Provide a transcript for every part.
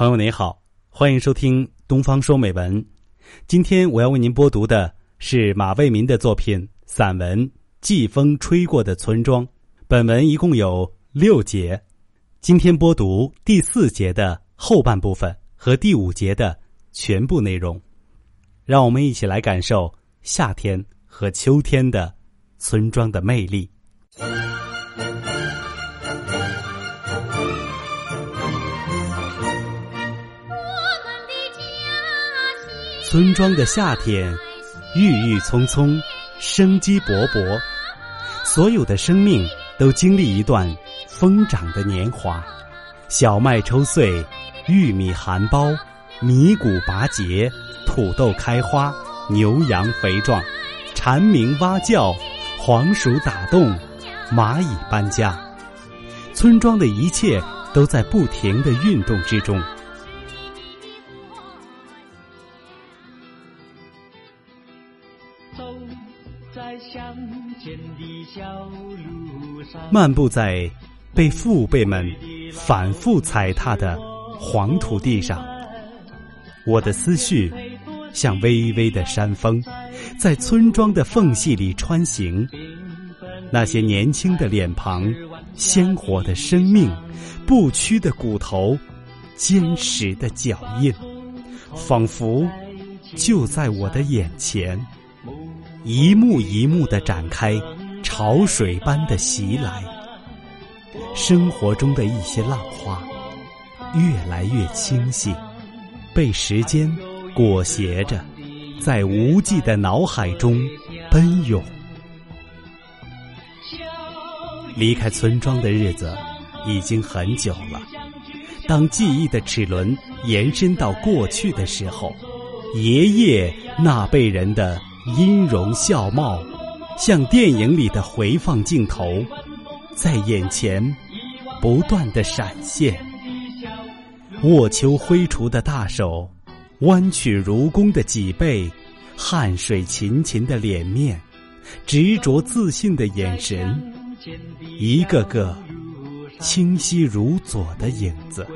朋友您好，欢迎收听《东方说美文》。今天我要为您播读的是马卫民的作品散文《季风吹过的村庄》。本文一共有六节，今天播读第四节的后半部分和第五节的全部内容。让我们一起来感受夏天和秋天的村庄的魅力。村庄的夏天，郁郁葱葱，生机勃勃，所有的生命都经历一段疯长的年华。小麦抽穗，玉米含苞，米谷拔节，土豆开花，牛羊肥壮，蝉鸣蛙叫，黄鼠打洞，蚂蚁搬家。村庄的一切都在不停的运动之中。漫步在被父辈们反复踩踏的黄土地上，我的思绪像微微的山风，在村庄的缝隙里穿行。那些年轻的脸庞，鲜活的生命，不屈的骨头，坚实的脚印，仿佛就在我的眼前，一幕一幕的展开。潮水般的袭来，生活中的一些浪花，越来越清晰，被时间裹挟着，在无际的脑海中奔涌。离开村庄的日子已经很久了。当记忆的齿轮延伸到过去的时候，爷爷那辈人的音容笑貌。像电影里的回放镜头，在眼前不断的闪现。握秋挥锄的大手，弯曲如弓的脊背，汗水勤勤的脸面，执着自信的眼神，一个个清晰如左的影子，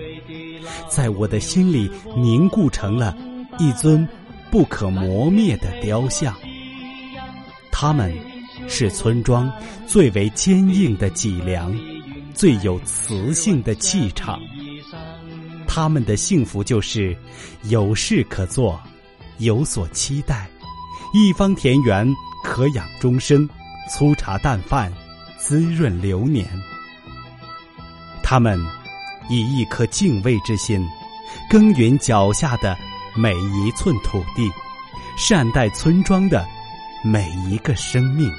在我的心里凝固成了一尊不可磨灭的雕像。他们。是村庄最为坚硬的脊梁，最有磁性的气场。他们的幸福就是有事可做，有所期待，一方田园可养终生，粗茶淡饭滋润流年。他们以一颗敬畏之心，耕耘脚下的每一寸土地，善待村庄的每一个生命。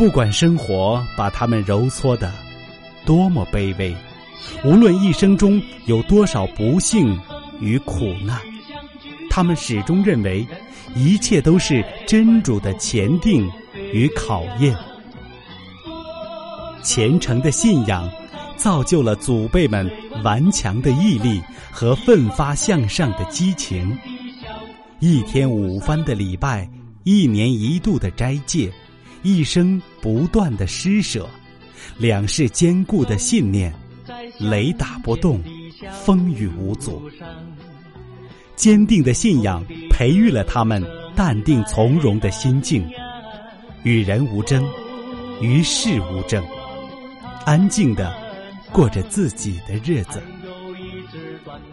不管生活把他们揉搓的多么卑微，无论一生中有多少不幸与苦难，他们始终认为一切都是真主的前定与考验。虔诚的信仰造就了祖辈们顽强的毅力和奋发向上的激情。一天五番的礼拜，一年一度的斋戒。一生不断的施舍，两世坚固的信念，雷打不动，风雨无阻。坚定的信仰培育了他们淡定从容的心境，与人无争，与世无争，安静的过着自己的日子。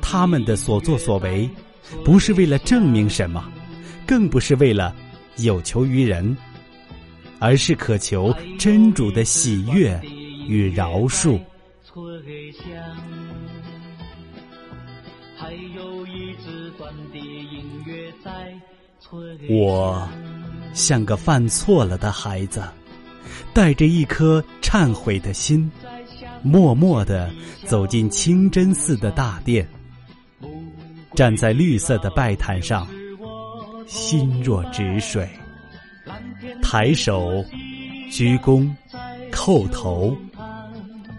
他们的所作所为，不是为了证明什么，更不是为了有求于人。而是渴求真主的喜悦与饶恕。我像个犯错了的孩子，带着一颗忏悔的心，默默的走进清真寺的大殿，站在绿色的拜坛上，心若止水。抬手，鞠躬，叩头，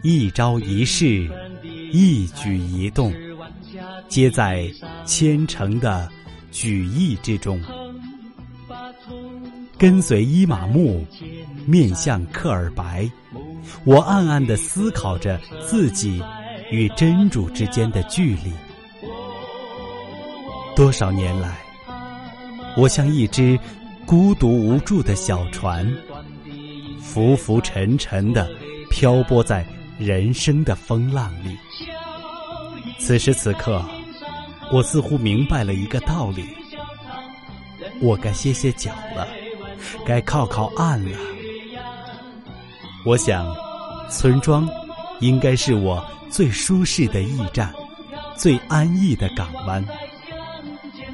一招一式，一举一动，皆在虔诚的举意之中。跟随伊玛目，面向克尔白，我暗暗的思考着自己与真主之间的距离。多少年来，我像一只孤独无助的小船，浮浮沉沉的漂泊在人生的风浪里。此时此刻，我似乎明白了一个道理：我该歇歇脚了，该靠靠岸了。我想，村庄应该是我最舒适的驿站，最安逸的港湾。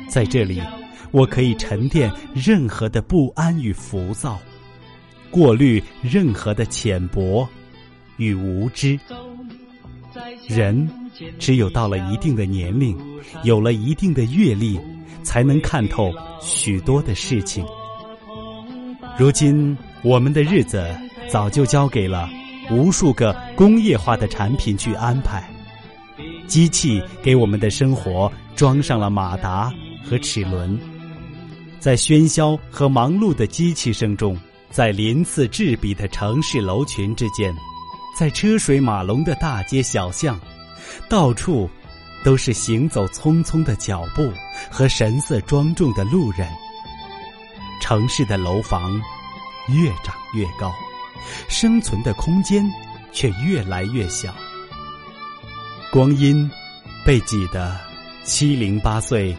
在这里，我可以沉淀任何的不安与浮躁，过滤任何的浅薄与无知。人只有到了一定的年龄，有了一定的阅历，才能看透许多的事情。如今，我们的日子。早就交给了无数个工业化的产品去安排，机器给我们的生活装上了马达和齿轮，在喧嚣和忙碌的机器声中，在鳞次栉比的城市楼群之间，在车水马龙的大街小巷，到处都是行走匆匆的脚步和神色庄重的路人。城市的楼房越长越高。生存的空间却越来越小，光阴被挤得七零八碎、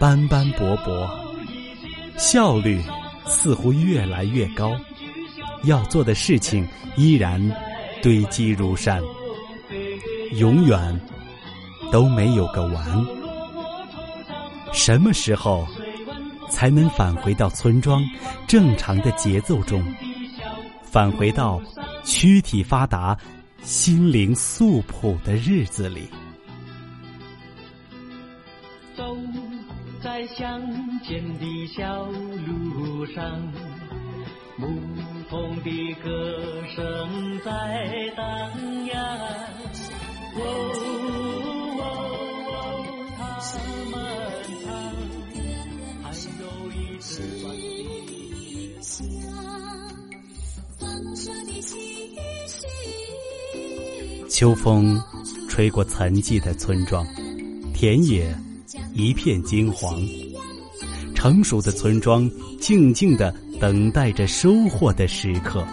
斑斑驳驳，效率似乎越来越高，要做的事情依然堆积如山，永远都没有个完。什么时候才能返回到村庄正常的节奏中？返回到躯体发达、心灵素朴的日子里，乡间的小路上，牧童的歌声在荡漾。哦哦哦，他们唱，还有一支。秋风吹过沉寂的村庄，田野一片金黄。成熟的村庄静静的等待着收获的时刻，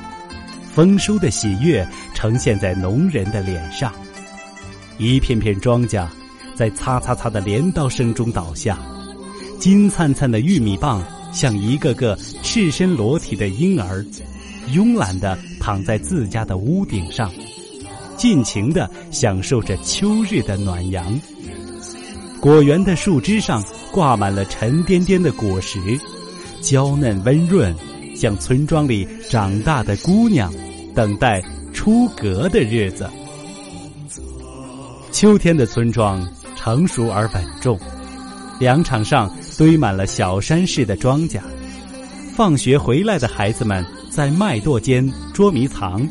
丰收的喜悦呈现在农人的脸上。一片片庄稼在擦擦擦的镰刀声中倒下，金灿灿的玉米棒像一个个赤身裸体的婴儿。慵懒地躺在自家的屋顶上，尽情地享受着秋日的暖阳。果园的树枝上挂满了沉甸甸的果实，娇嫩温润，像村庄里长大的姑娘，等待出阁的日子。秋天的村庄成熟而稳重，粮场上堆满了小山似的庄稼。放学回来的孩子们。在麦垛间捉迷藏，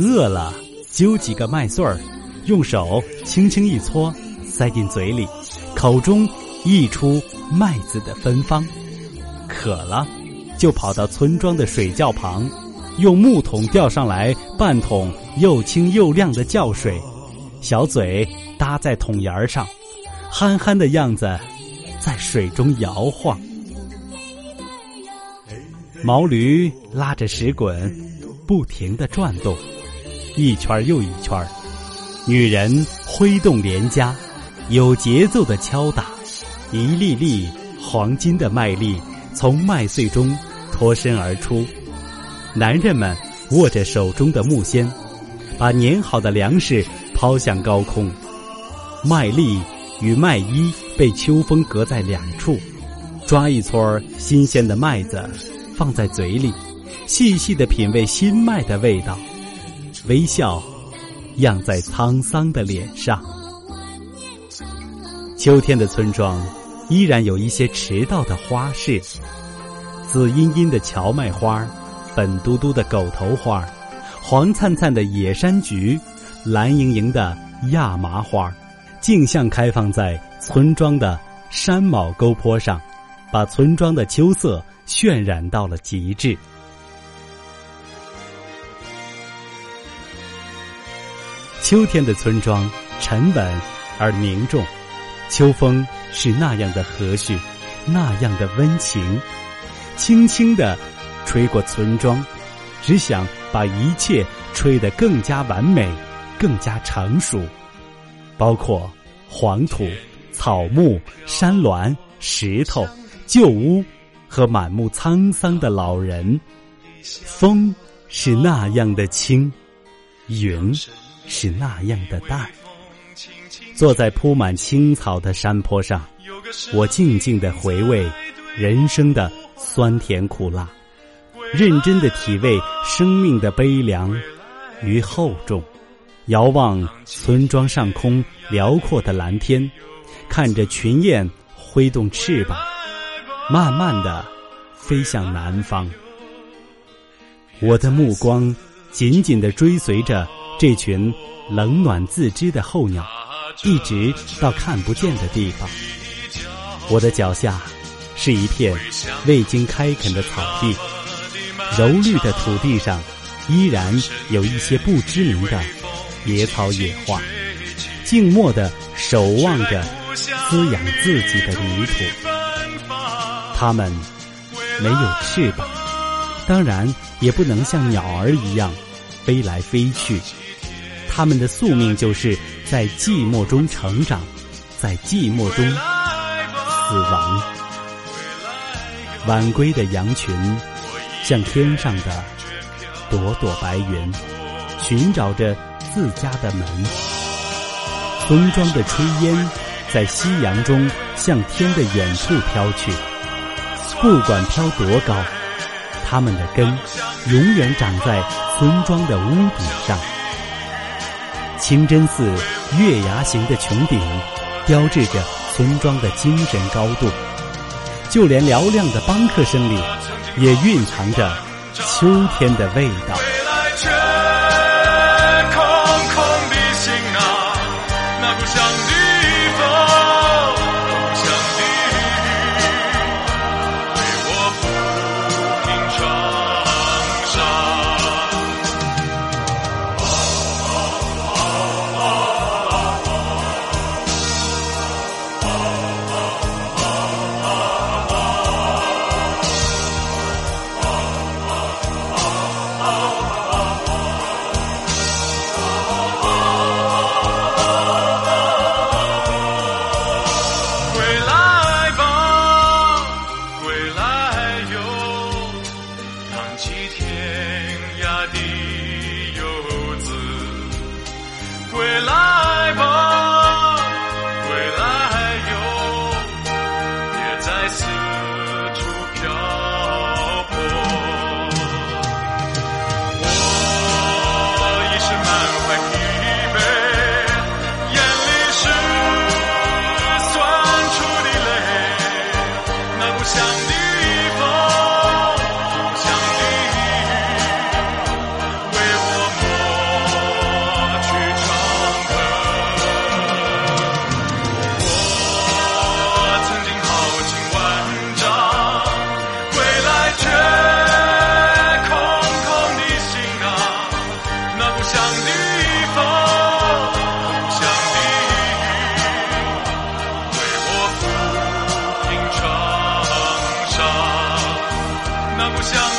饿了揪几个麦穗儿，用手轻轻一搓，塞进嘴里，口中溢出麦子的芬芳。渴了，就跑到村庄的水窖旁，用木桶吊上来半桶又清又亮的窖水，小嘴搭在桶沿儿上，憨憨的样子在水中摇晃。毛驴拉着石滚，不停地转动，一圈又一圈。女人挥动镰夹，有节奏地敲打，一粒粒黄金的麦粒从麦穗中脱身而出。男人们握着手中的木锨，把碾好的粮食抛向高空。麦粒与麦衣被秋风隔在两处，抓一撮新鲜的麦子。放在嘴里，细细的品味新麦的味道，微笑漾在沧桑的脸上。秋天的村庄依然有一些迟到的花市：紫茵茵的荞麦花，粉嘟嘟的狗头花，黄灿灿的野山菊，蓝盈盈的亚麻花，竞相开放在村庄的山峁沟坡上，把村庄的秋色。渲染到了极致。秋天的村庄沉稳而凝重。秋风是那样的和煦，那样的温情，轻轻地吹过村庄，只想把一切吹得更加完美，更加成熟，包括黄土、草木、山峦、石头、旧屋和满目沧桑的老人。风是那样的轻，云是那样的淡。坐在铺满青草的山坡上，我静静的回味人生的酸甜苦辣，认真的体味生命的悲凉与厚重，遥望村庄上空辽阔的蓝天，看着群雁挥动翅膀，慢慢的飞向南方。我的目光紧紧的追随着这群冷暖自知的候鸟。一直到看不见的地方，我的脚下是一片未经开垦的草地，柔绿的土地上依然有一些不知名的野草野花，静默地守望着滋养自己的泥土。它们没有翅膀，当然也不能像鸟儿一样飞来飞去。它们的宿命就是在寂寞中成长，在寂寞中死亡。晚归的羊群像天上的朵朵白云，寻找着自家的门。村庄的炊烟在夕阳中向天的远处飘去，不管飘多高，它们的根永远长在村庄的屋顶上。清真寺月牙形的穹顶，标志着村庄的精神高度。就连嘹亮的邦克声里，也蕴藏着秋天的味道。不想